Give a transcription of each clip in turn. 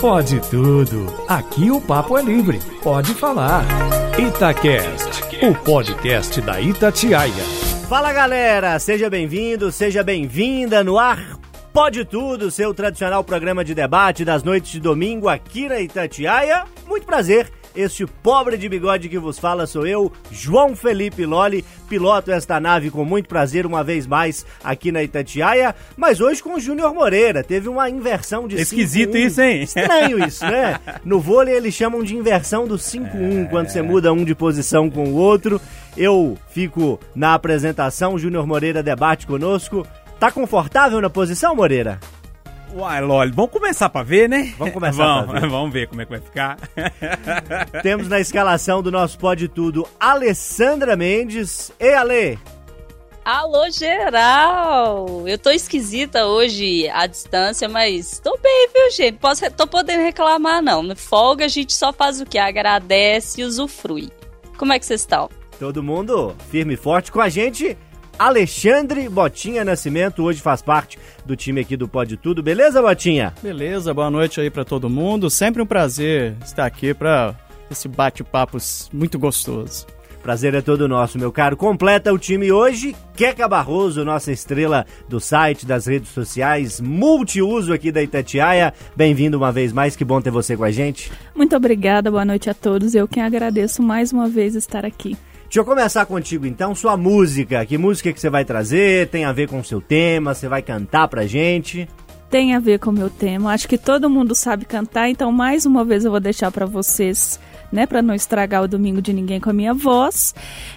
Pode tudo. Aqui o papo é livre. Pode falar. Itacast, o podcast da Itatiaia. Fala galera, seja bem-vindo, seja bem-vinda no ar. Pode tudo, seu tradicional programa de debate das noites de domingo aqui na Itatiaia. Muito prazer. Este pobre de bigode que vos fala sou eu, João Felipe Loli, piloto esta nave com muito prazer uma vez mais aqui na Itatiaia, mas hoje com o Júnior Moreira. Teve uma inversão de Esquisito 5-1. isso, hein? Estranho isso, né? No vôlei eles chamam de inversão do 5-1, quando você muda um de posição com o outro. Eu fico na apresentação, Júnior Moreira debate conosco. Tá confortável na posição, Moreira? Uai, Loli, vamos começar pra ver, né? Vamos começar vamos, pra ver. Vamos ver como é que vai ficar. Temos na escalação do nosso Pode Tudo Alessandra Mendes. E Ale, Alô, geral! Eu tô esquisita hoje à distância, mas tô bem, viu, gente? Posso, tô podendo reclamar, não. Folga a gente só faz o que? Agradece e usufrui. Como é que vocês estão? todo mundo firme e forte com a gente. Alexandre Botinha Nascimento hoje faz parte do time aqui do Pode Tudo. Beleza, Botinha? Beleza, boa noite aí pra todo mundo. Sempre um prazer estar aqui pra esse bate-papo muito gostoso. Prazer é todo nosso, meu caro. Completa o time hoje. Queca Barroso, nossa estrela do site, das redes sociais, multiuso aqui da Itatiaia. Bem-vindo uma vez mais, que bom ter você com a gente. Muito obrigada, boa noite a todos. Eu quem agradeço mais uma vez estar aqui. Deixa eu começar contigo então, sua música. Que música que você vai trazer? Tem a ver com o seu tema? Você vai cantar pra gente? Tem a ver com o meu tema. Acho que todo mundo sabe cantar, então mais uma vez eu vou deixar para vocês, né, para não estragar o domingo de ninguém com a minha voz.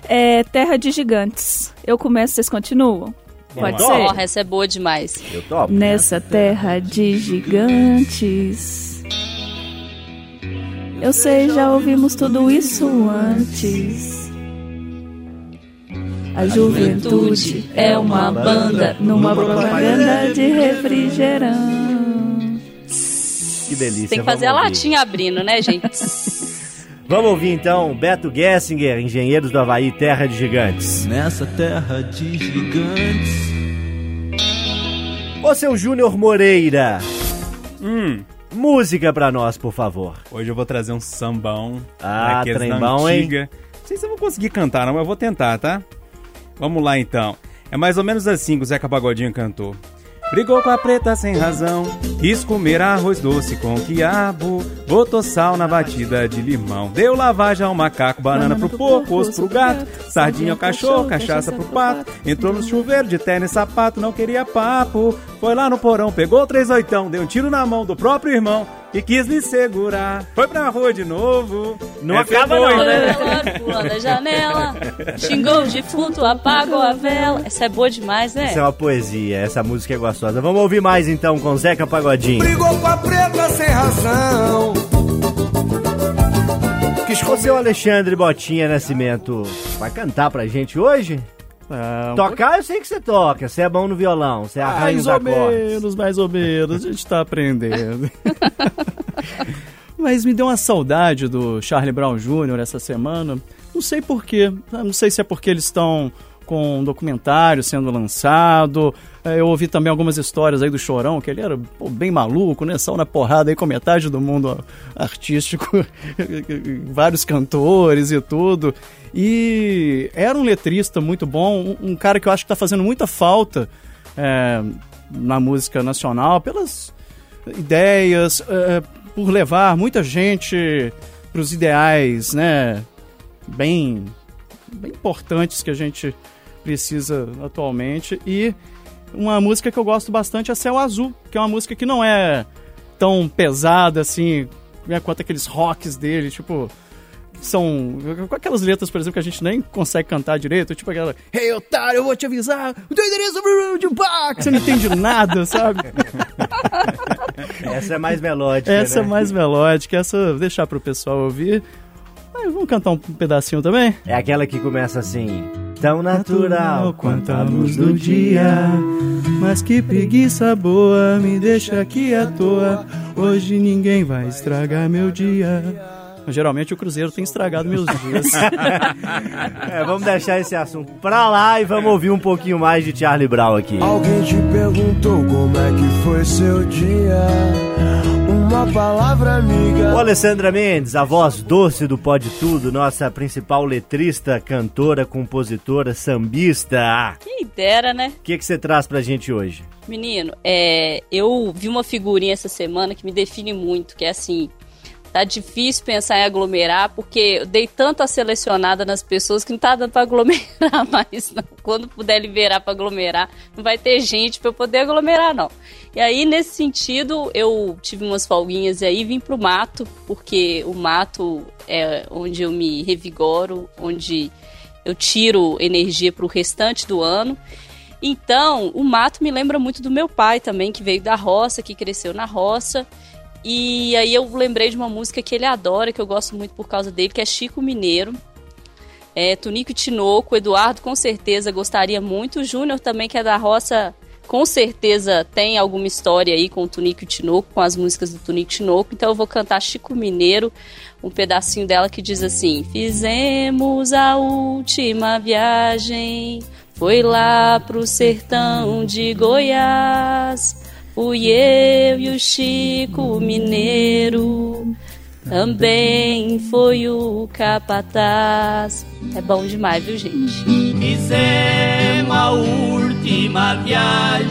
É Terra de Gigantes. Eu começo, vocês continuam? Pode ser? Porra, essa é boa demais. Eu topo. Nessa terra de gigantes. Eu sei, já ouvimos tudo isso antes. A juventude é uma banda numa propaganda de refrigerante. Que delícia. Tem que fazer a ouvir. latinha abrindo, né, gente? Vamos ouvir então Beto Gessinger, Engenheiros do Havaí, Terra de Gigantes. Nessa terra de gigantes. Ô seu Júnior Moreira, hum, música pra nós, por favor. hoje eu vou trazer um sambão. Ah, daqueles trem da bom, hein? antiga. Não sei se eu vou conseguir cantar, não, mas eu vou tentar, tá? Vamos lá então. É mais ou menos assim que o Zeca Pagodinho cantou. Brigou com a preta sem razão, quis comer arroz doce com quiabo, botou sal na batida de limão, deu lavagem ao macaco, banana pro porco, osso pro gato, sardinha ao cachorro, cachaça pro pato, entrou no chuveiro de tênis e sapato, não queria papo, foi lá no porão, pegou três oitão, deu um tiro na mão do próprio irmão e quis me segurar, foi pra rua de novo. Não Essa é acaba boa, não, né? Pulando a janela, xingou o defunto, apagou a vela. Essa é boa demais, né? Essa é uma poesia, essa música é gostosa. Vamos ouvir mais então com Zeca Pagodinho. Brigou com a preta sem razão. Quis seu Alexandre Botinha Nascimento, vai cantar pra gente hoje? Ah, um Tocar eu sei que você toca, você é bom no violão, você arranha Mais os ou menos, mais ou menos. A gente tá aprendendo. Mas me deu uma saudade do Charlie Brown Jr. essa semana. Não sei porquê. Não sei se é porque eles estão com um documentário sendo lançado. É, Eu ouvi também algumas histórias aí do Chorão, que ele era pô, bem maluco, né? Saiu na porrada aí com metade do mundo artístico, vários cantores e tudo. E era um letrista muito bom, um, cara que eu acho que tá fazendo muita falta é, na música nacional pelas ideias, é, por levar muita gente para os ideais, né? Bem, bem importantes que a gente precisa atualmente. E uma música que eu gosto bastante é Céu Azul, que é uma música que não é tão pesada assim, né, quanto aqueles rocks dele, tipo. São. Com aquelas letras, por exemplo, que a gente nem consegue cantar direito, tipo aquela. Hey, otário, eu vou te avisar! O teu endereço é de bar! Você não entende nada, sabe? Essa é mais melódica, Essa é né? mais melódica, essa deixar pro pessoal ouvir. Mas vamos cantar um pedacinho também? É aquela que começa assim... Tão natural quanto a luz do dia Mas que preguiça boa, me deixa aqui à toa. Hoje ninguém vai estragar meu dia. Geralmente o Cruzeiro tem estragado meus dias. É, vamos deixar esse assunto pra lá e vamos ouvir um pouquinho mais de Charlie Brown aqui. Alguém te perguntou como é que foi seu dia. Uma palavra amiga. Ô, Alessandra Mendes, a voz doce do Pode Tudo, nossa principal letrista, cantora, compositora, sambista. Quem dera, né? O que, que você traz pra gente hoje? Menino, é, eu vi uma figurinha essa semana que me define muito, que é assim, tá difícil pensar em aglomerar, porque eu dei tanta selecionada nas pessoas que não tá dando pra aglomerar mais, não. Quando puder liberar pra aglomerar, não vai ter gente pra eu poder aglomerar, não. E aí, nesse sentido, eu tive umas folguinhas aí, vim pro mato, porque o mato é onde eu me revigoro, onde eu tiro energia pro restante do ano. Então, o mato me lembra muito do meu pai também, que veio da roça, que cresceu na roça. E aí eu lembrei de uma música que ele adora, que eu gosto muito por causa dele, que é Chico Mineiro. É, Tunico e Tinoco, Eduardo com certeza gostaria muito. O Júnior também, que é da roça, com certeza tem alguma história aí com o Tunico e Tinoco, com as músicas do Tunico e Tinoco. Então eu vou cantar Chico Mineiro, um pedacinho dela que diz assim: Fizemos a última viagem, foi lá pro sertão de Goiás. Fui eu e o Chico Mineiro, também foi o capataz. É bom demais, viu, gente? Fizemos a última viagem.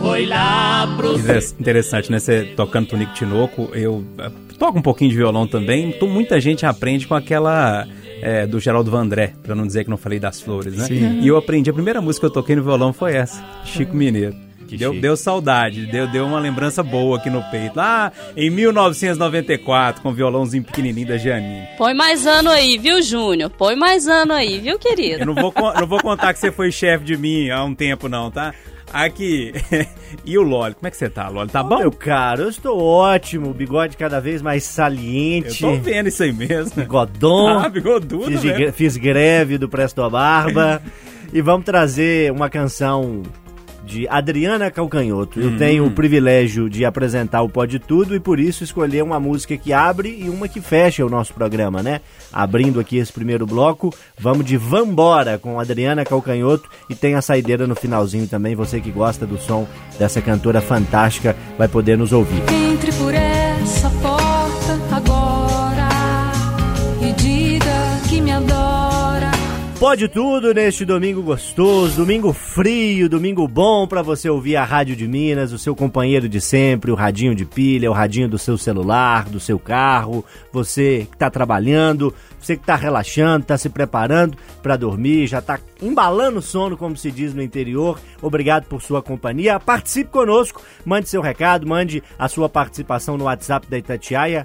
Foi lá pro. Interessante, né? Você tocando Tonico Tinoco, eu eh, toco um pouquinho de violão também. Então, muita gente aprende com aquela. É, do Geraldo Vandré, pra não dizer que não falei das flores, né? Sim. E eu aprendi, a primeira música que eu toquei no violão foi essa, Chico Mineiro. Deu, chique. deu saudade, deu, deu uma lembrança boa aqui no peito. Lá em 1994, com o violãozinho pequenininho da Janine. Põe mais ano aí, viu, Júnior? Põe mais ano aí, viu, Eu querido? não vou, não vou contar que você foi chefe de mim há um tempo, não, tá? Aqui. e o Loli? Como é que você tá, Loli? Tá bom? Meu caro, eu estou ótimo, bigode cada vez mais Eu saliente. tô vendo isso aí mesmo. Bigodon. Ah, bigodudo, Fiz, né? gre- fiz greve do Presto a Barba. e vamos trazer uma canção de Adriana Calcanhoto. Eu tenho o privilégio de apresentar o Pode Tudo e por isso escolher uma música que abre e uma que fecha o nosso programa, né? Abrindo aqui esse primeiro bloco, vamos de Vambora com Adriana Calcanhoto e tem a saideira no finalzinho também. Você que gosta do som dessa cantora fantástica vai poder nos ouvir. Entre por essa porta Pode tudo neste domingo gostoso, domingo frio, domingo bom para você ouvir a Rádio de Minas, o seu companheiro de sempre, o radinho de pilha, o radinho do seu celular, do seu carro, você que tá trabalhando, você que tá relaxando, tá se preparando para dormir, já tá embalando o sono, como se diz no interior. Obrigado por sua companhia. Participe conosco, mande seu recado, mande a sua participação no WhatsApp da Itatiaia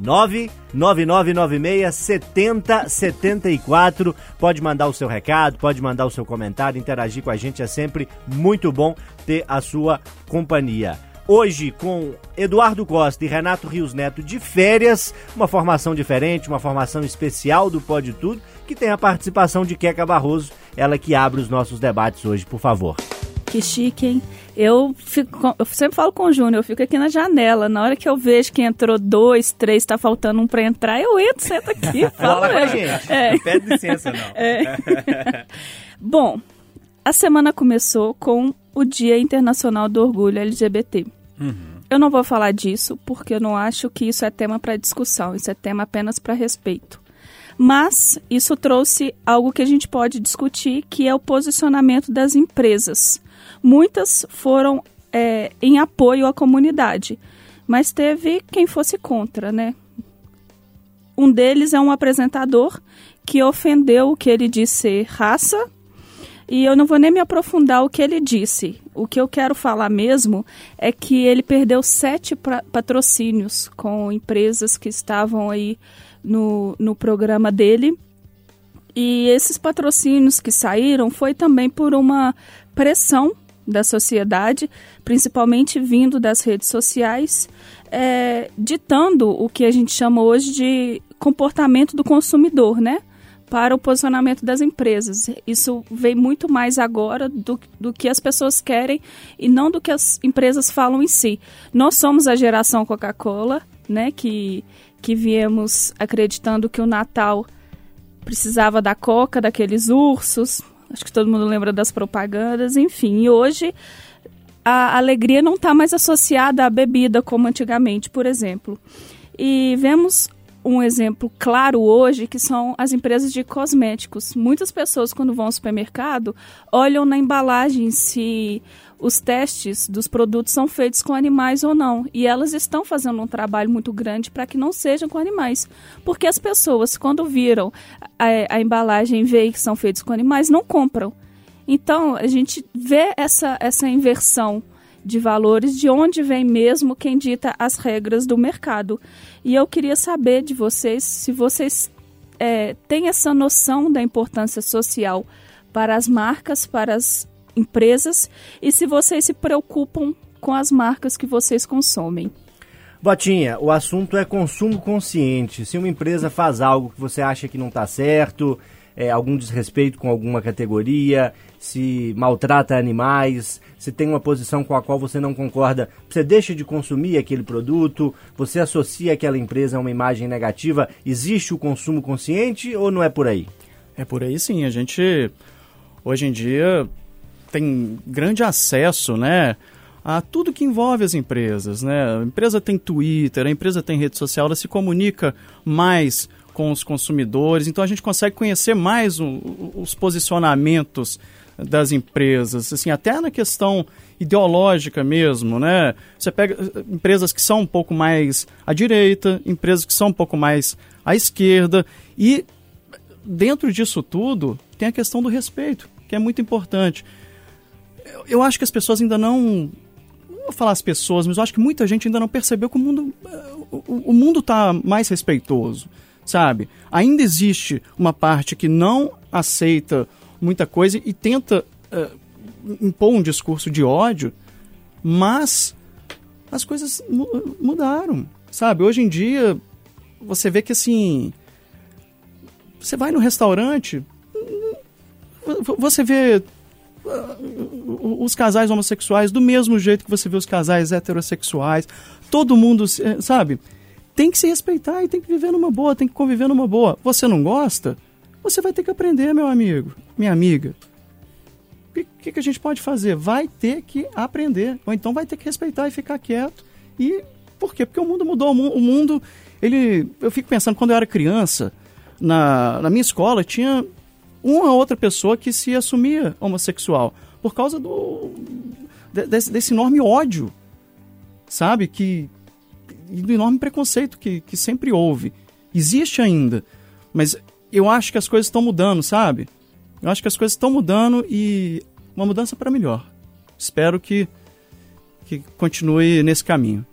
99996-7074. Pode mandar o seu recado, pode mandar o seu comentário, interagir com a gente. É sempre muito bom ter a sua companhia. Hoje, com Eduardo Costa e Renato Rios Neto de férias, uma formação diferente, uma formação especial do Pode Tudo, que tem a participação de Queca Barroso, ela que abre os nossos debates hoje, por favor. Que chique, hein? Eu, fico, eu sempre falo com o Júnior, eu fico aqui na janela. Na hora que eu vejo que entrou dois, três, tá faltando um pra entrar, eu entro, sento aqui. falo Fala com a gente. É. Não pede licença, não. Bom, a semana começou com o Dia Internacional do Orgulho LGBT. Eu não vou falar disso porque eu não acho que isso é tema para discussão, isso é tema apenas para respeito. Mas isso trouxe algo que a gente pode discutir, que é o posicionamento das empresas. Muitas foram é, em apoio à comunidade, mas teve quem fosse contra, né? Um deles é um apresentador que ofendeu o que ele disse raça, e eu não vou nem me aprofundar o que ele disse. O que eu quero falar mesmo é que ele perdeu sete patrocínios com empresas que estavam aí no, no programa dele. E esses patrocínios que saíram foi também por uma pressão da sociedade, principalmente vindo das redes sociais, é, ditando o que a gente chama hoje de comportamento do consumidor, né? Para o posicionamento das empresas. Isso vem muito mais agora do, do que as pessoas querem e não do que as empresas falam em si. Nós somos a geração Coca-Cola, né? Que, que viemos acreditando que o Natal precisava da coca, daqueles ursos. Acho que todo mundo lembra das propagandas, enfim. E hoje a alegria não está mais associada à bebida como antigamente, por exemplo. E vemos um exemplo claro hoje que são as empresas de cosméticos. Muitas pessoas, quando vão ao supermercado, olham na embalagem se os testes dos produtos são feitos com animais ou não. E elas estão fazendo um trabalho muito grande para que não sejam com animais. Porque as pessoas, quando viram a, a embalagem e veem que são feitos com animais, não compram. Então, a gente vê essa, essa inversão de valores, de onde vem mesmo quem dita as regras do mercado. E eu queria saber de vocês se vocês é, têm essa noção da importância social para as marcas, para as empresas e se vocês se preocupam com as marcas que vocês consomem. Botinha, o assunto é consumo consciente. Se uma empresa faz algo que você acha que não está certo, é, algum desrespeito com alguma categoria, se maltrata animais, se tem uma posição com a qual você não concorda, você deixa de consumir aquele produto, você associa aquela empresa a uma imagem negativa, existe o consumo consciente ou não é por aí? É por aí sim, a gente hoje em dia tem grande acesso, né? a tudo que envolve as empresas, né? A empresa tem Twitter, a empresa tem rede social, ela se comunica mais com os consumidores, então a gente consegue conhecer mais o, os posicionamentos das empresas, assim, até na questão ideológica mesmo, né? Você pega eh, empresas que são um pouco mais à direita, empresas que são um pouco mais à esquerda e dentro disso tudo tem a questão do respeito, que é muito importante eu acho que as pessoas ainda não. Vou falar as pessoas, mas eu acho que muita gente ainda não percebeu que o mundo. O, o mundo está mais respeitoso, sabe? Ainda existe uma parte que não aceita muita coisa e tenta uh, impor um discurso de ódio, mas as coisas mudaram, sabe? Hoje em dia, você vê que assim. Você vai no restaurante, você vê os casais homossexuais do mesmo jeito que você vê os casais heterossexuais. Todo mundo, sabe? Tem que se respeitar e tem que viver numa boa, tem que conviver numa boa. Você não gosta? Você vai ter que aprender, meu amigo, minha amiga. O que, que a gente pode fazer? Vai ter que aprender. Ou então vai ter que respeitar e ficar quieto. E por quê? Porque o mundo mudou. O mundo, ele. Eu fico pensando, quando eu era criança, na, na minha escola, tinha uma outra pessoa que se assumia homossexual por causa do desse, desse enorme ódio, sabe? Que e do enorme preconceito que, que sempre houve. Existe ainda, mas eu acho que as coisas estão mudando, sabe? Eu acho que as coisas estão mudando e uma mudança para melhor. Espero que, que continue nesse caminho.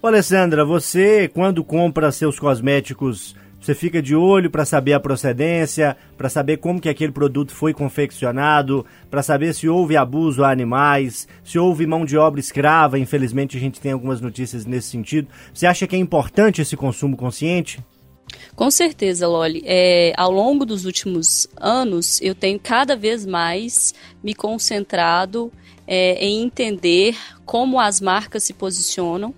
Ô Alessandra, você quando compra seus cosméticos você fica de olho para saber a procedência, para saber como que aquele produto foi confeccionado, para saber se houve abuso a animais, se houve mão de obra escrava. Infelizmente a gente tem algumas notícias nesse sentido. Você acha que é importante esse consumo consciente? Com certeza, Loli. É, ao longo dos últimos anos, eu tenho cada vez mais me concentrado é, em entender como as marcas se posicionam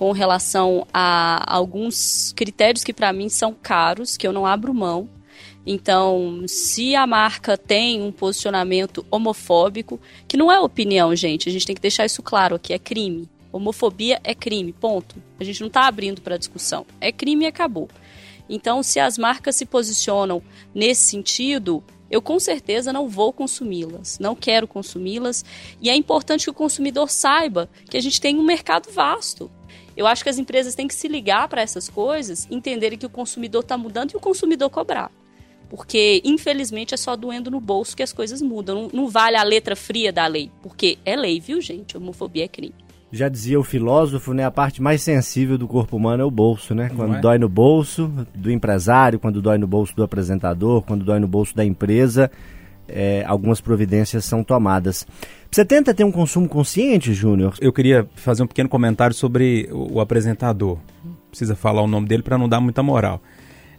com relação a alguns critérios que para mim são caros, que eu não abro mão. Então, se a marca tem um posicionamento homofóbico, que não é opinião, gente, a gente tem que deixar isso claro aqui, é crime. Homofobia é crime, ponto. A gente não está abrindo para discussão. É crime e acabou. Então, se as marcas se posicionam nesse sentido, eu com certeza não vou consumi-las, não quero consumi-las. E é importante que o consumidor saiba que a gente tem um mercado vasto. Eu acho que as empresas têm que se ligar para essas coisas, entenderem que o consumidor está mudando e o consumidor cobrar. Porque, infelizmente, é só doendo no bolso que as coisas mudam. Não, não vale a letra fria da lei. Porque é lei, viu, gente? Homofobia é crime. Já dizia o filósofo, né? A parte mais sensível do corpo humano é o bolso, né? Quando é? dói no bolso do empresário, quando dói no bolso do apresentador, quando dói no bolso da empresa, é, algumas providências são tomadas. Você tenta ter um consumo consciente, Júnior? Eu queria fazer um pequeno comentário sobre o, apresentador. Precisa falar o nome dele para não dar muita moral.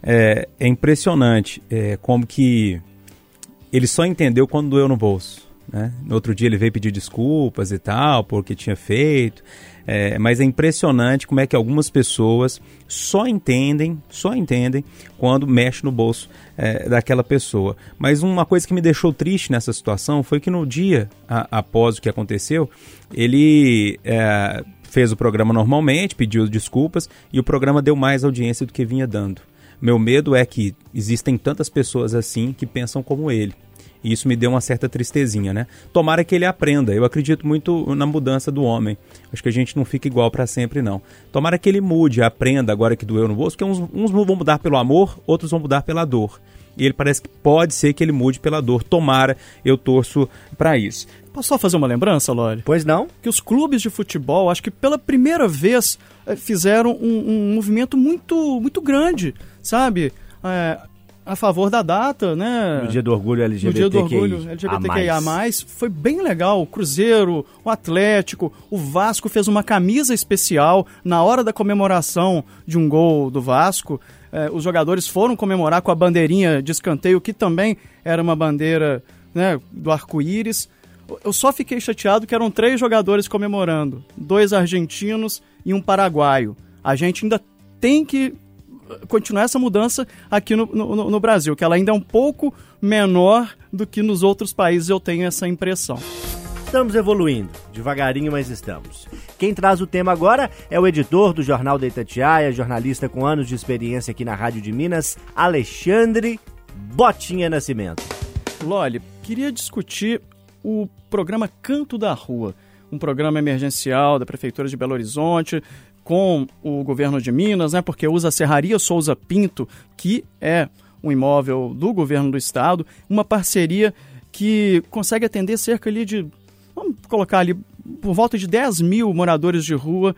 É, é impressionante é, como que ele só entendeu quando doeu no bolso. Né? No outro dia ele veio pedir desculpas e tal, porque tinha feito. É, mas é impressionante como é que algumas pessoas só entendem, só entendem quando mexe no bolso é, daquela pessoa. Mas uma coisa que me deixou triste nessa situação foi que no dia a, após o que aconteceu, ele é, fez o programa normalmente, pediu desculpas e o programa deu mais audiência do que vinha dando. Meu medo é que existem tantas pessoas assim que pensam como ele. E isso me deu uma certa tristezinha, né? Tomara que ele aprenda. Eu acredito muito na mudança do homem. Acho que a gente não fica igual para sempre, não. Tomara que ele mude, aprenda agora que doeu no bolso, porque uns, uns vão mudar pelo amor, outros vão mudar pela dor. E ele parece que pode ser que ele mude pela dor. Tomara, eu torço para isso. Posso só fazer uma lembrança, Lore? Pois não? Que os clubes de futebol, acho que pela primeira vez, eh, fizeram um, um movimento muito, muito grande, sabe? É, a favor da data, né? No dia do orgulho LGBTQI. No dia do orgulho LGBTQIA+. Foi bem legal. O Cruzeiro, o Atlético, o Vasco fez uma camisa especial na hora da comemoração de um gol do Vasco. Eh, os jogadores foram comemorar com a bandeirinha de escanteio, que também era uma bandeira né, do arco-íris. Eu só fiquei chateado que eram três jogadores comemorando. Dois argentinos e um paraguaio. A gente ainda tem que continuar essa mudança aqui no, no, no, Brasil, que ela ainda é um pouco menor do que nos outros países, eu tenho essa impressão. Estamos evoluindo, devagarinho, mas estamos. Quem traz o tema agora é o editor do Jornal da Itatiaia, jornalista com anos de experiência aqui na Rádio de Minas, Alexandre Botinha Nascimento. Loli, queria discutir o programa Canto da Rua, um programa emergencial da Prefeitura de Belo Horizonte, com o governo de Minas, né, porque usa a Serraria Souza Pinto, que é um imóvel do governo do estado, uma parceria que consegue atender cerca ali de, vamos colocar ali, por volta de 10 mil moradores de rua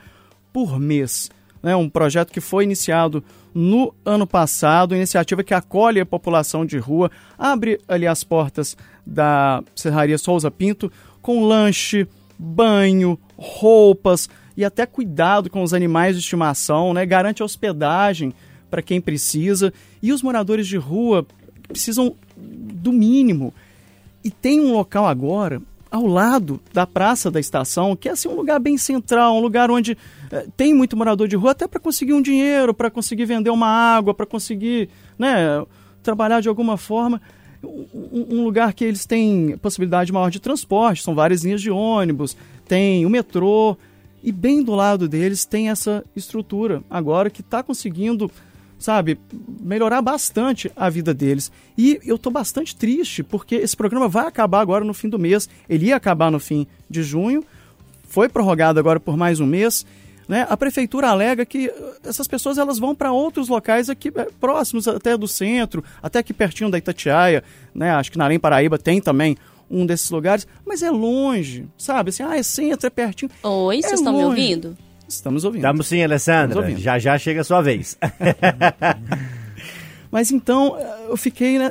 por mês. Né, um projeto que foi iniciado no ano passado, iniciativa que acolhe a população de rua, abre ali as portas da Serraria Souza Pinto com lanche, banho, roupas, e até cuidado com os animais de estimação, né? garante hospedagem para quem precisa. E os moradores de rua precisam do mínimo. E tem um local agora ao lado da praça da estação, que é assim, um lugar bem central, um lugar onde é, tem muito morador de rua, até para conseguir um dinheiro, para conseguir vender uma água, para conseguir né, trabalhar de alguma forma. Um, um, lugar que eles têm possibilidade maior de transporte, são várias linhas de ônibus, tem o metrô, e bem do lado deles tem essa estrutura agora que está conseguindo, sabe, melhorar bastante a vida deles. E eu estou bastante triste porque esse programa vai acabar agora no fim do mês. Ele ia acabar no fim de junho, foi prorrogado agora por mais um mês. Né? A prefeitura alega que essas pessoas elas vão para outros locais aqui é, próximos até do centro, até aqui pertinho da Itatiaia, né? Acho que na Arém Paraíba tem também um desses lugares, mas é longe, sabe? Assim, ah, é centro, é pertinho. Oi, é vocês estão me ouvindo? Estamos ouvindo. Estamos sim, Alessandra. Estamos já já chega a sua vez. mas então, eu fiquei né,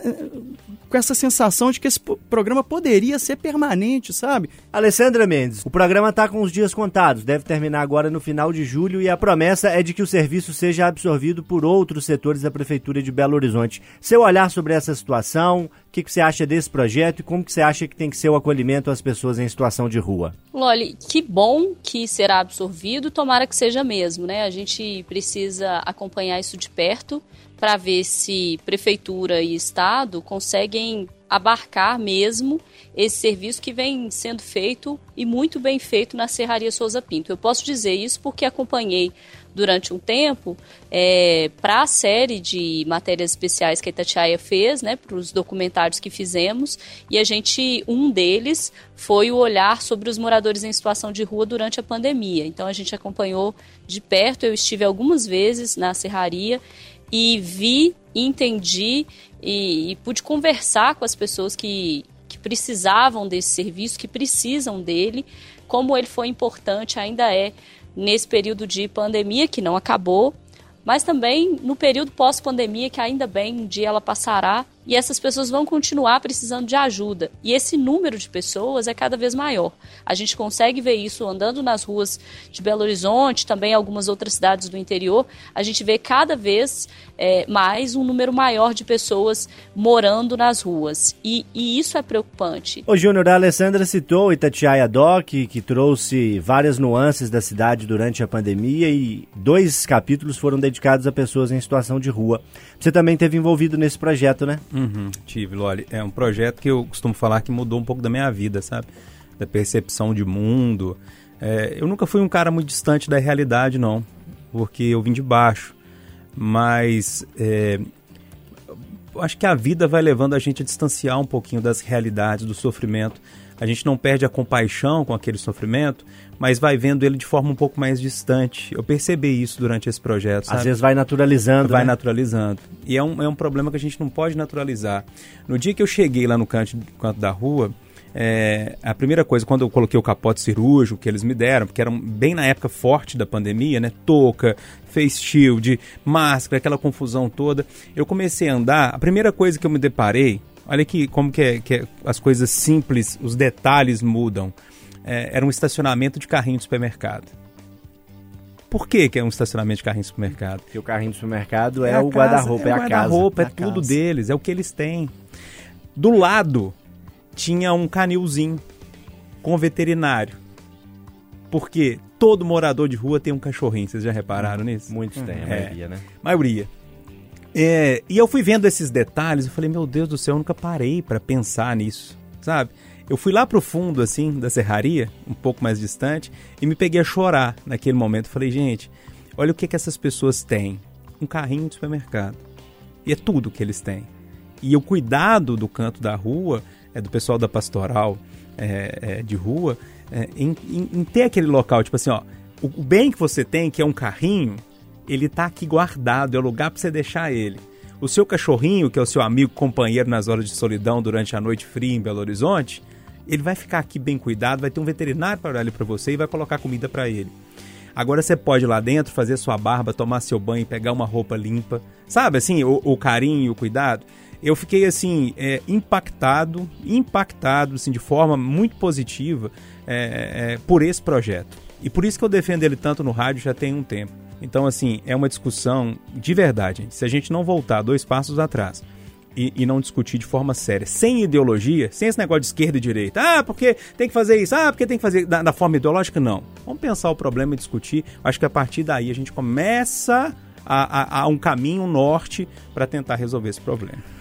com essa sensação de que esse programa poderia ser permanente, sabe? Alessandra Mendes, o programa está com os dias contados, deve terminar agora no final de julho e a promessa é de que o serviço seja absorvido por outros setores da Prefeitura de Belo Horizonte. Seu olhar sobre essa situação, o que, que, você acha desse projeto e como que você acha que tem que ser o acolhimento às pessoas em situação de rua? Loli, que bom que será absorvido, tomara que seja mesmo, né? A gente precisa acompanhar isso de perto para ver se prefeitura e estado conseguem abarcar mesmo esse serviço que vem sendo feito e muito bem feito na Serraria Souza Pinto. Eu posso dizer isso porque acompanhei durante um tempo é, para a série de matérias especiais que a Itatiaia fez, né, para os documentários que fizemos, e a gente, um deles foi o olhar sobre os moradores em situação de rua durante a pandemia. Então a gente acompanhou de perto, eu estive algumas vezes na serraria e vi, entendi e, e pude conversar com as pessoas que, que precisavam desse serviço, que precisam dele, como ele foi importante, ainda é, nesse período de pandemia que não acabou, mas também no período pós-pandemia, que ainda bem, um dia ela passará, e essas pessoas vão continuar precisando de ajuda. E esse número de pessoas é cada vez maior. A gente consegue ver isso andando nas ruas de Belo Horizonte, também algumas outras cidades do interior. A gente vê cada vez é, mais um número maior de pessoas morando nas ruas. E, e isso é preocupante. O Júnior, a Alessandra citou Itatiaia Doc, que trouxe várias nuances da cidade durante a pandemia e dois capítulos foram dedicados a pessoas em situação de rua. Você também teve envolvido nesse projeto, né? Uhum, tive, Loli. É um projeto que eu costumo falar que mudou um pouco da minha vida, sabe? Da percepção de mundo. É, eu nunca fui um cara muito distante da realidade, não. Porque eu vim de baixo. Mas é, acho que a vida vai levando a gente a distanciar um pouquinho das realidades, do sofrimento. A gente não perde a compaixão com aquele sofrimento, mas vai vendo ele de forma um pouco mais distante. Eu percebi isso durante esse projeto. Sabe? Às vezes vai naturalizando. Vai né? naturalizando. E é um, é um problema que a gente não pode naturalizar. No dia que eu cheguei lá no canto, canto da rua, é, a primeira coisa, quando eu coloquei o capote cirúrgico que eles me deram, porque era bem na época forte da pandemia, né? Touca, face shield, máscara, aquela confusão toda. Eu comecei a andar, a primeira coisa que eu me deparei, olha que como que, é, que é, as coisas simples, os detalhes mudam. É, era um estacionamento de carrinho de supermercado. Por que, que é um estacionamento de carrinho de supermercado? Porque o carrinho de supermercado é, é o guarda-roupa, é, é, a casa. guarda-roupa, é, a tudo casa. deles, é o que eles têm. Do lado tinha um canilzinho com veterinário. Porque todo morador de rua tem um cachorrinho, vocês já repararam nisso? Muitos têm, a maioria, né? Maioria. É, e eu fui vendo esses detalhes, eu falei, meu Deus do céu, eu nunca parei para pensar nisso, sabe? Eu fui lá pro fundo, assim, da serraria, um pouco mais distante, e me peguei a chorar naquele momento. Falei, gente, olha o que, que essas pessoas têm. Um carrinho de supermercado. E é tudo que eles têm. E o cuidado do canto da rua, é, do pessoal da pastoral é, é, de rua, é, em, em, em, ter aquele local, tipo assim, ó, o, bem que você tem, que é um carrinho, ele tá aqui guardado, é o lugar para você deixar ele. O seu cachorrinho, que é o seu amigo, companheiro nas horas de solidão durante a noite fria em Belo Horizonte, ele vai ficar aqui bem cuidado, vai ter um veterinário para olhar ele para você e vai colocar comida para ele. Agora você pode ir lá dentro, fazer sua barba, tomar seu banho, pegar uma roupa limpa. Sabe assim, o, o carinho o cuidado? Eu fiquei assim, é, impactado, impactado assim, de forma muito positiva é, é, por esse projeto. E por isso que eu defendo ele tanto no rádio já tem um tempo. Então, assim, é uma discussão de verdade. Se a gente não voltar dois passos atrás e, e, não discutir de forma séria, sem ideologia, sem esse negócio de esquerda e direita. Ah, porque tem que fazer isso, ah, porque tem que fazer da, da forma ideológica, não. Vamos pensar o problema e discutir. Acho que a partir daí a gente começa a, a, a um caminho norte para tentar resolver esse problema.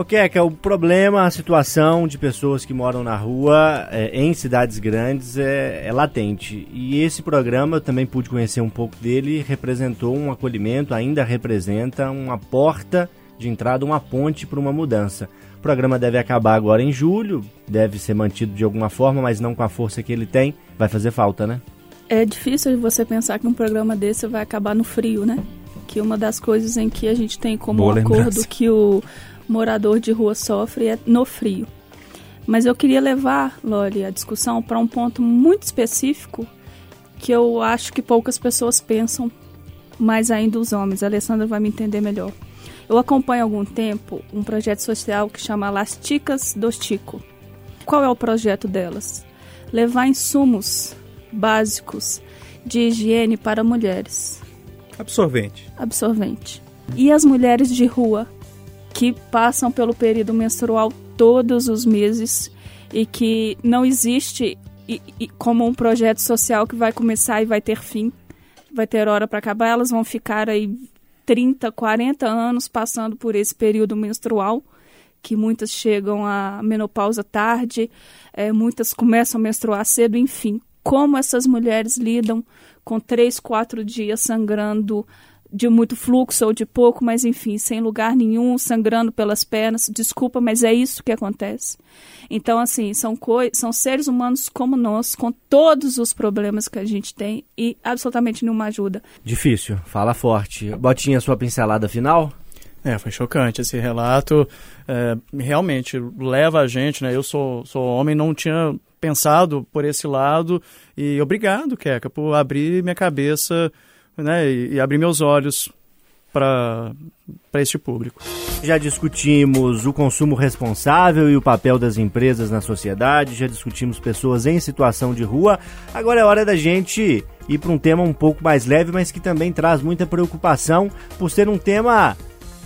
Ok, é que o problema, a situação de pessoas que moram na rua é, em cidades grandes é, é, latente. E esse programa eu também pude conhecer um pouco dele, representou um acolhimento, ainda representa uma porta de entrada, uma ponte para uma mudança. O programa deve acabar agora em julho, deve ser mantido de alguma forma, mas não com a força que ele tem. Vai fazer falta, né? É difícil você pensar que um programa desse vai acabar no frio, né? Que uma das coisas em que a gente tem como um acordo que o morador de rua sofre é no frio. Mas eu queria levar, Loli, a discussão para um ponto muito específico que eu acho que poucas pessoas pensam, mais ainda os homens. A Alessandra vai me entender melhor. Eu acompanho há algum tempo um projeto social que chama Las Ticas do Tico. Qual é o projeto delas? Levar insumos básicos de higiene para mulheres. Absorvente. Absorvente. E as mulheres de rua que passam pelo período menstrual todos os meses e que não existe e, e, como um projeto social que vai começar e vai ter fim, vai ter hora para acabar, elas vão ficar aí 30, 40 anos passando por esse período menstrual, que muitas chegam à menopausa tarde, é, muitas começam a menstruar cedo, enfim. Como essas mulheres lidam com três, quatro dias sangrando de muito fluxo ou de pouco, mas enfim, sem lugar nenhum, sangrando pelas pernas. Desculpa, mas é isso que acontece. Então, assim, são, são seres humanos como nós, com todos os problemas que a gente tem e absolutamente nenhuma ajuda. Difícil, fala forte. Botinha, sua pincelada final? É, foi chocante esse relato. É, realmente leva a gente, né? Eu sou, sou homem, não tinha pensado por esse lado. E obrigado, Keka, por abrir minha cabeça né, e, e abrir meus olhos para este público. Já discutimos o consumo responsável e o papel das empresas na sociedade, já discutimos pessoas em situação de rua. Agora é hora da gente ir para um tema um pouco mais leve, mas que também traz muita preocupação por ser um tema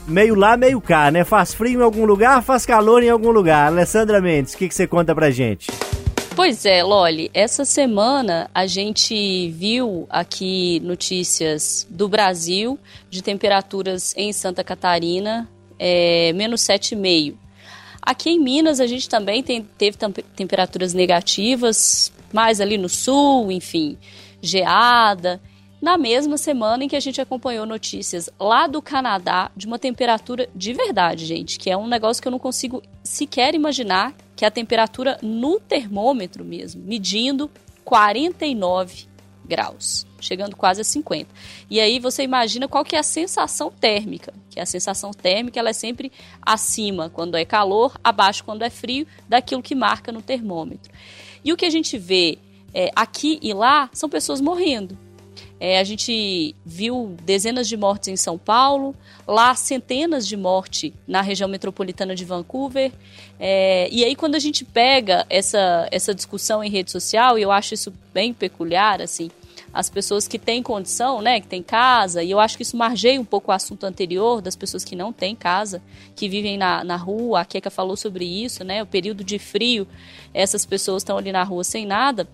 meio lá, meio cá, né? Faz frio em algum lugar, faz calor em algum lugar. Alessandra Mendes, o que, que você conta pra gente? Pois é, Loli, essa semana a gente viu aqui notícias do Brasil de temperaturas em Santa Catarina, é, menos 7,5. Aqui em Minas a gente também tem, teve temperaturas negativas, mais ali no sul, enfim, geada na mesma semana em que a gente acompanhou notícias lá do Canadá de uma temperatura de verdade, gente, que é um negócio que eu não consigo sequer imaginar, que é a temperatura no termômetro mesmo, medindo 49 graus, chegando quase a 50. E aí você imagina qual que é a sensação térmica, que a sensação térmica ela é sempre acima quando é calor, abaixo quando é frio, daquilo que marca no termômetro. E o que a gente vê é, aqui e lá são pessoas morrendo. É, a gente viu dezenas de mortes em São Paulo, lá centenas de mortes na região metropolitana de Vancouver. É, e aí, quando a gente pega essa, essa discussão em rede social, e eu acho isso bem peculiar, assim, as pessoas que têm condição, né, que têm casa, e eu acho que isso margeia um pouco o assunto anterior das pessoas que não têm casa, que vivem na, na rua, a Keka falou sobre isso, né, o período de frio, essas pessoas estão ali na rua sem nada,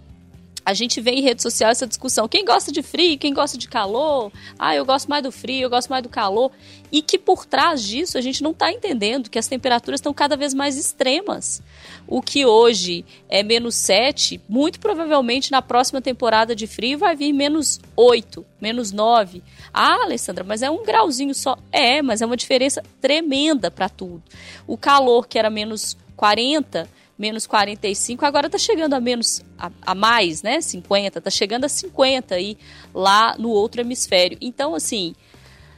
a gente vê em rede social essa discussão. Quem gosta de frio, quem gosta de calor? Ah, eu gosto mais do frio, eu gosto mais do calor. E que por trás disso a gente não está entendendo que as temperaturas estão cada vez mais extremas. O que hoje é menos 7, muito provavelmente na próxima temporada de frio vai vir menos 8, menos 9. Ah, Alessandra, mas é um grauzinho só. É, mas é uma diferença tremenda para tudo. O calor que era menos 40 menos 45, agora tá chegando a menos, a, a, mais, né, 50, tá chegando a 50 aí lá no outro hemisfério. Então, assim,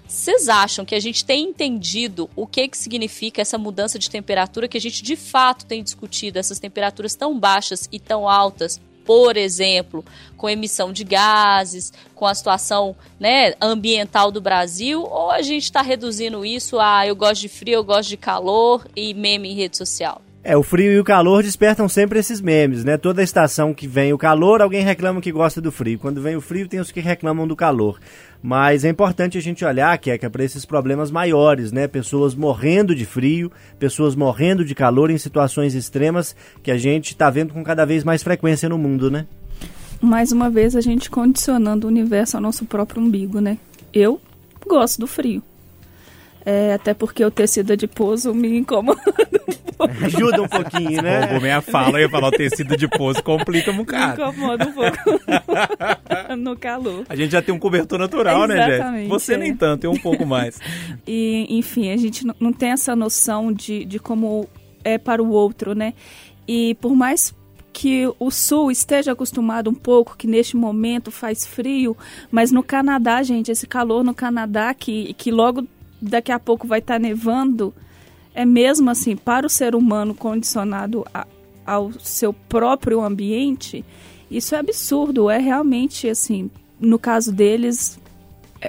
vocês acham que a gente tem entendido o que que significa essa mudança de temperatura, que a gente de fato tem discutido essas temperaturas tão baixas e tão altas, por exemplo, com emissão de gases, com a situação né, ambiental do Brasil, ou a gente está reduzindo isso a eu gosto de frio, eu gosto de calor e meme em rede social? É, o frio e o calor despertam sempre esses memes, né? Toda estação que vem o calor, alguém reclama que gosta do frio. Quando vem o frio, tem os que reclamam do calor. Mas é importante a gente olhar, que é para esses problemas maiores, né? Pessoas morrendo de frio, pessoas morrendo de calor em situações extremas que a gente está vendo com cada vez mais frequência no mundo, né? Mais uma vez a gente condicionando o universo ao nosso próprio umbigo, né? Eu gosto do frio. É, até porque o tecido adiposo me incomoda um pouco. Ajuda um pouquinho, né? Como minha fala, eu ia falar o tecido adiposo complica um bocado. Me incomoda um pouco no calor. A gente já tem um cobertor natural, né, Exatamente, né, Você é. nem tanto, tem um pouco mais. e, enfim, a gente não tem essa noção de, de como é para o outro, né? E por mais que o sul esteja acostumado um pouco, que neste momento faz frio, mas no Canadá, gente, esse calor no Canadá, que, que logo daqui a pouco vai estar tá nevando, é mesmo assim, para o ser humano condicionado a, ao seu próprio ambiente, isso é absurdo, é realmente assim, no caso deles,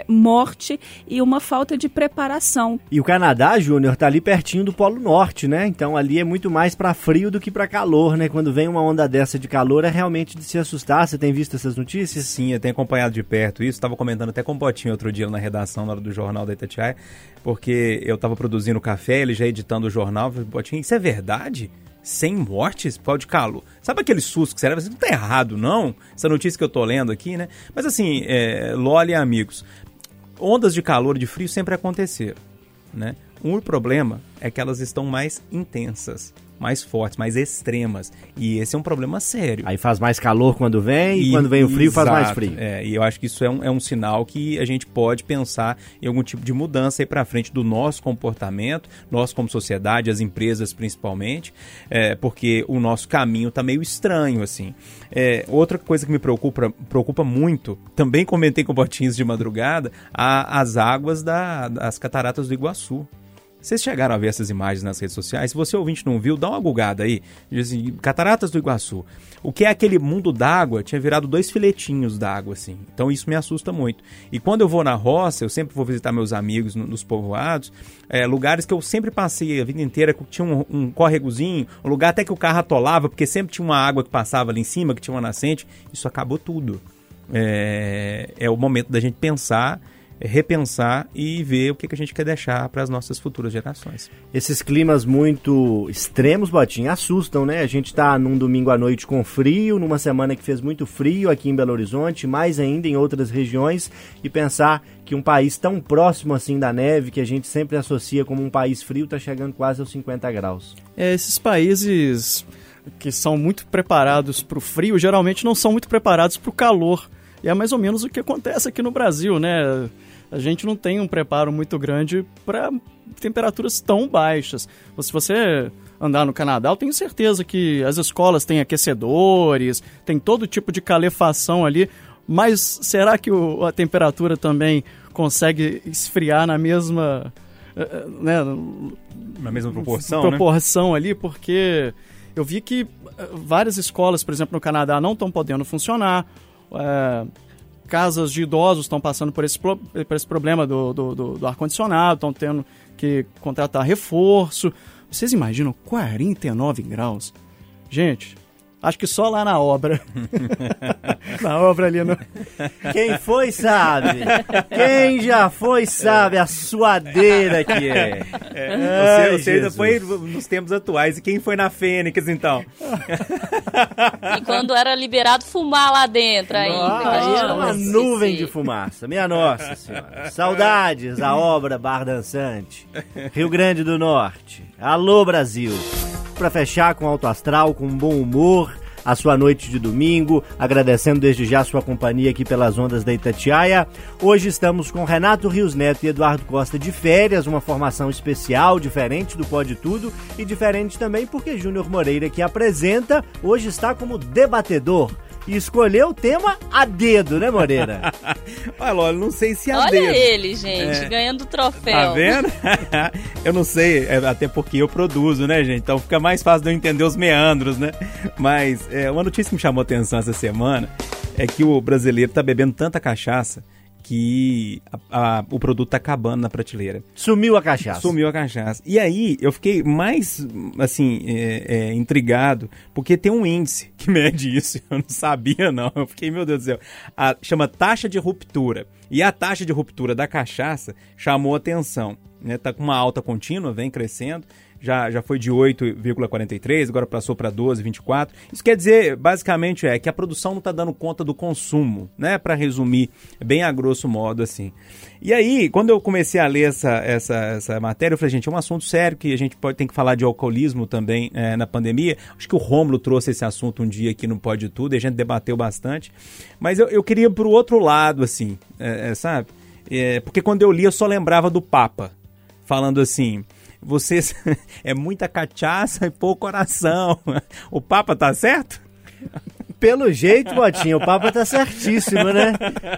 morte e uma falta de preparação. E o Canadá, Júnior, tá ali pertinho do Polo Norte, né? Então ali é muito mais para frio do que para calor, né? Quando vem uma onda dessa de calor é realmente de se assustar. Você tem visto essas notícias? Sim, eu tenho acompanhado de perto isso. Estava comentando até com o Botinho outro dia na redação, na hora do jornal da Itatiaia, porque eu estava produzindo café, ele já editando o jornal. Falei, Botinho, isso é verdade? 100 mortes por de calor. Sabe aquele susto que você leva? Não tá errado, não? Essa notícia que eu tô lendo aqui, né? Mas assim, é, Loli e amigos, ondas de calor e de frio sempre aconteceram, né? O problema é que elas estão mais intensas, mais fortes, mais extremas. E esse é um problema sério. Aí faz mais calor quando vem e, e quando vem o frio exato, faz mais frio. É, e eu acho que isso é um, é um sinal que a gente pode pensar em algum tipo de mudança aí para frente do nosso comportamento, nós como sociedade, as empresas principalmente, é, porque o nosso caminho está meio estranho, assim. É, outra coisa que me preocupa, preocupa muito, também comentei com botinhos de madrugada, a, as águas da, das cataratas do Iguaçu Vocês chegaram a ver essas imagens nas redes sociais? Se você ouvinte não viu, dá uma bugada aí. Diz assim, Cataratas do Iguaçu. O que é aquele mundo d'água tinha virado dois filetinhos d'água, assim. Então isso me assusta muito. E quando eu vou na roça, eu sempre vou visitar meus amigos no- nos povoados, é, lugares que eu sempre passei a vida inteira, que tinha um, um um lugar até que o carro atolava, porque sempre tinha uma água que passava ali em cima, que tinha uma nascente. Isso acabou tudo. É, é o momento da gente pensar, repensar e ver o que, que a gente quer deixar para as nossas futuras gerações. Esses climas muito extremos, Botinha, assustam, né? A gente tá num domingo à noite com frio, numa semana que fez muito frio aqui em Belo Horizonte, mais ainda em outras regiões, e pensar que um país tão próximo assim da neve, que a gente sempre associa como um país frio, tá chegando quase aos 50 graus. É, esses países que são muito preparados para o frio, geralmente não são muito preparados para o calor. E é mais ou menos o que acontece aqui no Brasil, né? A gente não tem um preparo muito grande para temperaturas tão baixas. Se você andar no Canadá, eu tenho certeza que as escolas têm aquecedores, tem todo tipo de calefação ali, mas será que o- a temperatura também consegue esfriar na mesma. eh, eh, Né, Na mesma proporção, né? proporção ali, porque eu vi que eh, várias escolas, por exemplo, no Canadá, não estão podendo funcionar. eh, casas de idosos estão passando por esse, por esse problema do, do, do- do ar-condicionado, estão tendo que contratar reforço. Vocês imaginam 49 graus? Gente, acho que só lá na obra. na obra ali no. Quem foi sabe. Quem já foi sabe a suadeira que é. Você, Ai, você ainda foi nos tempos atuais. E quem foi na Fênix, então? E quando era liberado fumar lá dentro ainda. Ah, era uma nuvem de fumaça. Minha nossa senhora. Saudades da obra Bar Dançante. Rio Grande do Norte. Alô, Brasil. Pra fechar com alto astral, com bom humor, a sua noite de domingo, agradecendo desde já a sua companhia aqui pelas ondas da Itatiaia. Hoje estamos com Renato Rios Neto e Eduardo Costa de férias, uma formação especial, diferente do Pode Tudo e diferente também porque Júnior Moreira, que apresenta, hoje está como debatedor e escolheu o tema a dedo, né, Moreira? Olha, Lola, não sei se a Olha dedo. ele, gente, É. ganhando troféu. Tá vendo? eu não sei, é, até porque eu produzo, né, gente? Então fica mais fácil de eu entender os meandros, né? Mas é, uma notícia que me chamou a atenção essa semana é que o brasileiro tá bebendo tanta cachaça que a- a- o produto tá acabando na prateleira. Sumiu a cachaça. Sumiu a cachaça. E aí eu fiquei mais, assim, é, é, intrigado, porque tem um índice que mede isso. Eu não sabia, não. Eu fiquei, meu Deus do céu. A- chama taxa de ruptura. E a taxa de ruptura da cachaça chamou atenção. Né? Tá com uma alta contínua, vem crescendo. Já, já foi de 8,43, agora passou para 12,24. Isso quer dizer, basicamente, é que a produção não está dando conta do consumo, né? Para resumir, bem a grosso modo, assim. E aí, quando eu comecei a ler essa, essa, essa matéria, eu falei, gente, é um assunto sério que a gente pode tem que falar de alcoolismo também é, na pandemia. Acho que o Rômulo trouxe esse assunto um dia aqui no Pode Tudo e a gente debateu bastante. Mas eu, eu queria ir pro outro lado, assim, é, é, sabe? É, porque quando eu li, eu só lembrava do Papa, falando assim vocês é muita cachaça e pouco coração. O Papa tá certo? Pelo jeito, Botinha, o Papa tá certíssimo, né?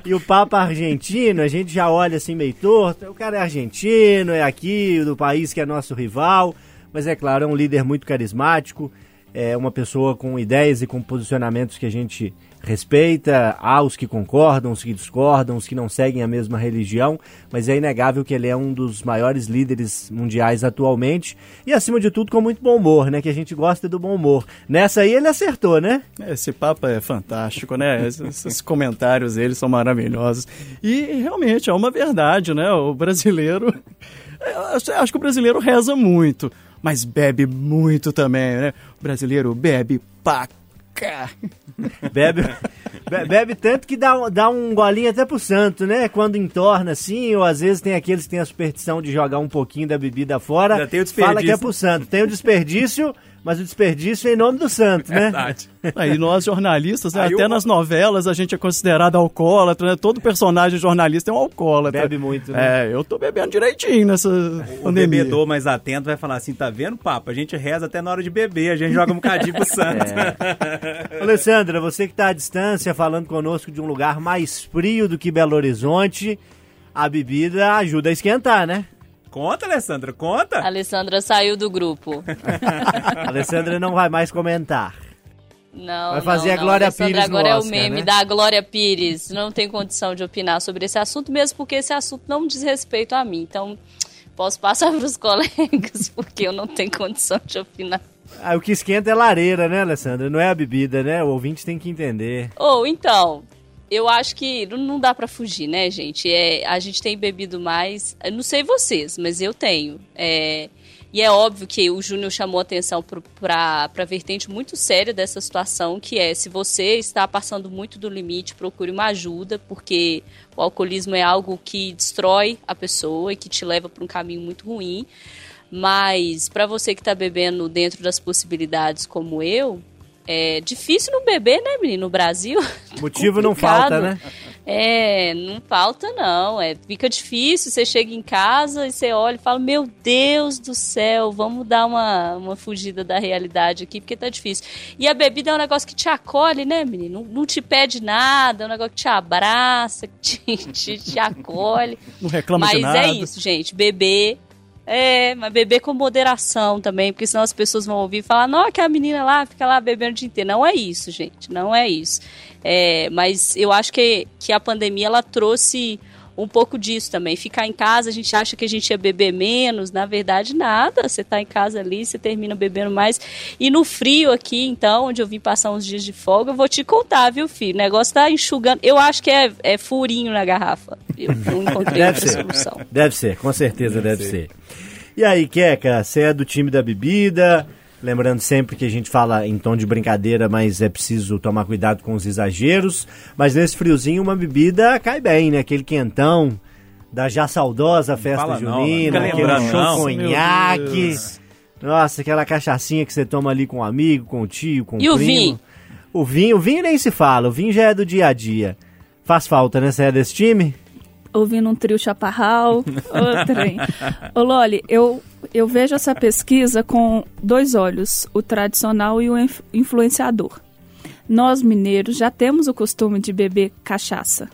E o Papa argentino, a gente já olha assim meio torto. O cara é argentino, é aqui, do país que é nosso rival. Mas é claro, é um líder muito carismático. É uma pessoa com ideias e com posicionamentos que a gente respeita. Há os que concordam, os que discordam, os que não seguem a mesma religião. Mas é inegável que ele é um dos maiores líderes mundiais atualmente. E acima de tudo, com muito bom humor, né? Que a gente gosta do bom humor. Nessa aí ele acertou, né? Esse papo é fantástico, né? Esses, comentários deles são maravilhosos. E realmente é uma verdade, né? O brasileiro. Eu acho- que o brasileiro reza muito, mas bebe muito também, né? O brasileiro bebe pra. Bebe, be- bebe tanto que dá, dá um golinho até pro santo, né? Quando entorna assim, ou às vezes tem aqueles que têm a superstição de jogar um pouquinho da bebida fora. Já tem o desperdício. Fala que é pro santo. Tem o desperdício, mas o desperdício é em nome do santo, né? Verdade. Aí nós jornalistas, né, Aí até o- nas novelas a gente é considerado alcoólatra, né? Todo personagem jornalista é um alcoólatra. Bebe muito, né? É, eu tô bebendo direitinho nessa O pandemia. bebedor mais atento vai falar assim: tá vendo, Papa? A gente reza até na hora de beber, a gente joga um bocadinho pro santo. Alessandra, você que tá à distância falando conosco de um lugar mais frio do que Belo Horizonte, a bebida ajuda a esquentar, né? Conta, Alessandra, conta. A Alessandra saiu do grupo. A Alessandra não vai mais comentar. Não, Vai fazer não, a Glória Alessandra Pires no agora é o Oscar, meme né? da Glória Pires. Não tem condição de opinar sobre esse assunto, mesmo porque esse assunto não diz respeito a mim. Então, posso passar para os colegas, porque eu não tenho condição de opinar. Ah, o que esquenta é lareira, né, Alessandra? Não é a bebida, né? O ouvinte tem que entender. Ou então, eu acho que não- dá pra fugir, né, gente? É, a gente tem bebido mais. Eu não sei vocês, mas eu tenho. É, e é óbvio que o Júnior chamou atenção pra, pra vertente muito séria dessa situação, que é se você está passando muito do limite, procure uma ajuda, porque o alcoolismo é algo que destrói a pessoa e que te leva para um caminho muito ruim. Mas para você que tá bebendo dentro das possibilidades como eu, é difícil não beber, né, menino? No Brasil. Motivo não falta, né? É, não falta não. É, fica difícil, você chega em casa e você olha e fala: Meu Deus do céu, vamos dar uma, uma fugida da realidade aqui, porque tá difícil. E a bebida é um negócio que te acolhe, né, menino? Não, não te pede nada, é um negócio que te abraça, que te, te, te acolhe. Não reclama Mas de nada. é isso, gente. Beber. É, mas beber com moderação também, porque senão as pessoas vão ouvir e falar, não, que a menina lá fica lá bebendo o dia inteiro. Não é isso, gente, não é isso. É, mas eu acho que, que a pandemia, ela trouxe um pouco disso também. Ficar em casa, a gente acha que a gente ia beber menos, na verdade nada. Você tá em casa ali, você termina bebendo mais. E no frio aqui, então, onde eu vim passar uns dias de folga, eu vou te contar, viu, filho? O negócio tá enxugando. Eu acho que é, é furinho na garrafa. Eu não encontrei Deve outra ser. solução. Deve ser, com certeza deve, ser. E aí, Queca, você é do time da bebida. Lembrando sempre que a gente fala em tom de brincadeira, mas é preciso tomar cuidado com os exageros. Mas nesse friozinho, uma bebida cai bem, né? Aquele quentão da já saudosa festa fala não, junina, não aquele lembrando, não. conhaque. Meu Deus. Nossa, aquela cachaçinha que você toma ali com um amigo, com o tio, com E o o primo. vinho? O vinho, o vinho nem se fala, o vinho já é do dia a dia. Faz falta, né? Você é desse time? Ouvindo um trio chaparral, ô trem. Ô Loli, eu, eu vejo essa pesquisa com dois olhos, o tradicional e o inf- influenciador. Nós, mineiros, já temos o costume de beber cachaça.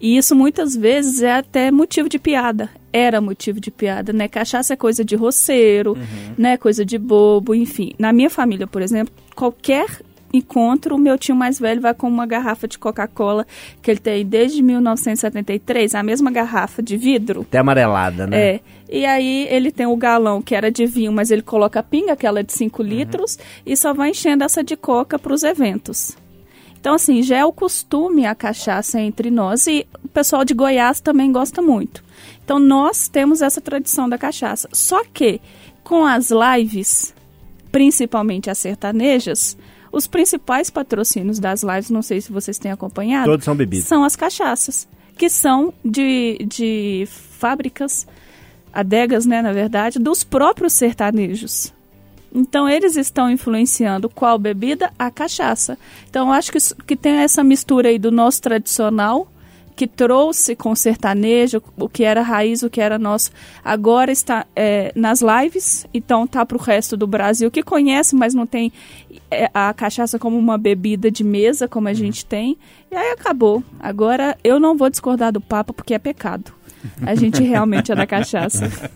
E isso muitas vezes é até motivo de piada. Era motivo de piada, né? Cachaça é coisa de roceiro, né? Coisa de bobo, enfim. Na minha família, por exemplo, qualquer encontro, o meu tio mais velho vai com uma garrafa de Coca-Cola que ele tem desde 1973, a mesma garrafa de vidro. Até amarelada, né? É. E aí ele tem o galão que era de vinho, mas ele coloca pinga, aquela de 5 litros, e só vai enchendo essa de coca para os eventos. Então, assim, já é o costume a cachaça entre nós e o pessoal de Goiás também gosta muito. Então, nós temos essa tradição da cachaça. Só que, com as lives, principalmente as sertanejas, os principais patrocínios das lives, não sei se vocês têm acompanhado, Todos são bebidas. são as cachaças, que são de, de fábricas, adegas, né, na verdade, dos próprios sertanejos. Então, eles estão influenciando qual bebida? A cachaça. Então, eu acho que, que tem essa mistura aí do nosso tradicional, que trouxe com o sertanejo, o que era raiz, o que era nosso, agora está é, nas lives, então tá para o resto do Brasil, que conhece, mas não tem é, a cachaça como uma bebida de mesa, como a gente tem, e aí acabou. Agora, eu não vou discordar do Papa, porque é pecado. A gente realmente é da cachaça.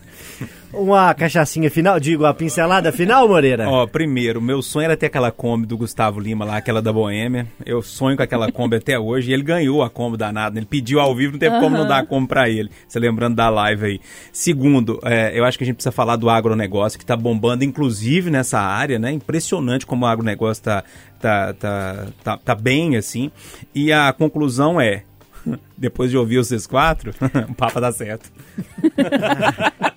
Uma cachaçinha final, digo, a pincelada final, Moreira? Ó, primeiro, meu sonho era ter aquela Kombi do Gustavo Lima lá, aquela da Boêmia. Eu sonho com aquela Kombi até hoje. E ele ganhou a Kombi danada. Ele pediu ao vivo, não teve como não dar a Kombi pra ele. Você lembrando da live aí. Segundo, é, eu acho que a gente precisa falar do agronegócio, que tá bombando, inclusive nessa área, né? Impressionante como o agronegócio tá, tá, tá, tá, tá bem, assim. E a conclusão é. Depois de ouvir vocês quatro, o papo dá certo.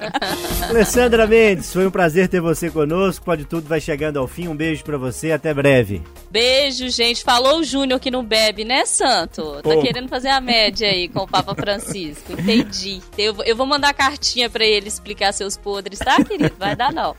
Alessandra Mendes, foi um prazer ter você conosco. Pode tudo, vai chegando ao fim. Um beijo pra você, até breve. Beijo, gente. Falou o Júnior que não bebe, né, Santo? Tá querendo fazer a média aí com o Papa Francisco. Entendi. Eu, vou- eu vou mandar cartinha pra ele explicar seus podres, tá, querido? Vai dar não.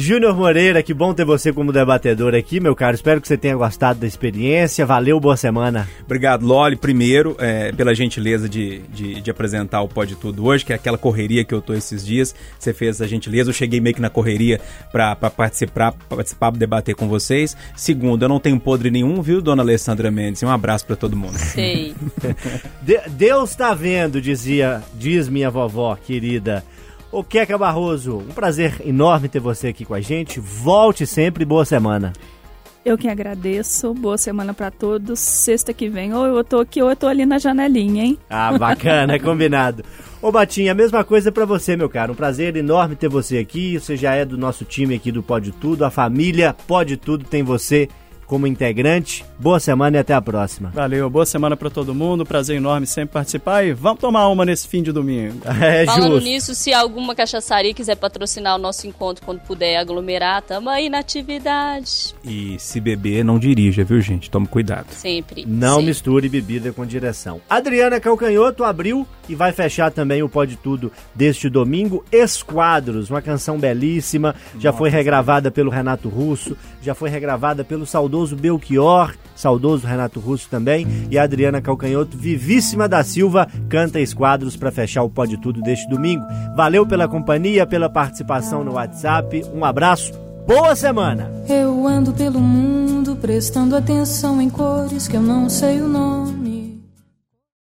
Júnior Moreira, que bom ter você como debatedor aqui, meu caro. Espero que você tenha gostado da experiência. Valeu, boa semana. Obrigado, Loli. Primeiro, é, pela gentileza de, de, de, apresentar o Pode Tudo hoje, que é aquela correria que eu tô esses dias. Você fez a gentileza. Eu cheguei meio que na correria para participar, participar, debater com vocês. Segundo, eu não tenho podre nenhum, viu, dona Alessandra Mendes? Um abraço para todo mundo. Sei. de, Deus tá vendo, dizia, diz minha vovó querida. O Queca Barroso, um prazer enorme ter você aqui com a gente. Volte sempre, boa semana. Eu que agradeço. Boa semana para todos. Sexta que vem, ou eu tô aqui ou eu tô ali na janelinha, hein? Ah, bacana, é combinado. Ô Batinha, a mesma coisa para você, meu caro. Um prazer enorme ter você aqui. Você já é do nosso time aqui do Pode Tudo. A família Pode Tudo tem você como integrante. Boa semana e até a próxima. Valeu, boa semana para todo mundo. Prazer enorme sempre participar e vamos tomar uma nesse fim de domingo. É Falando justo. nisso, se alguma cachaçaria quiser patrocinar o nosso encontro quando puder aglomerar, tamo aí na atividade. E se beber, não dirija, viu, gente? Tome cuidado. Sempre. Não sempre. misture bebida com direção. Adriana Calcanhoto abriu e vai fechar também o Pode Tudo deste domingo. Esquadros, uma canção belíssima, já foi regravada pelo Renato Russo, já foi regravada pelo saudoso Belchior, saudoso Renato Russo também, e a Adriana Calcanhoto, vivíssima da Silva, canta Esquadros para fechar o Pode Tudo deste domingo. Valeu pela companhia, pela participação no WhatsApp. Um abraço. Boa semana! Eu ando pelo mundo prestando atenção em cores que eu não sei o nome.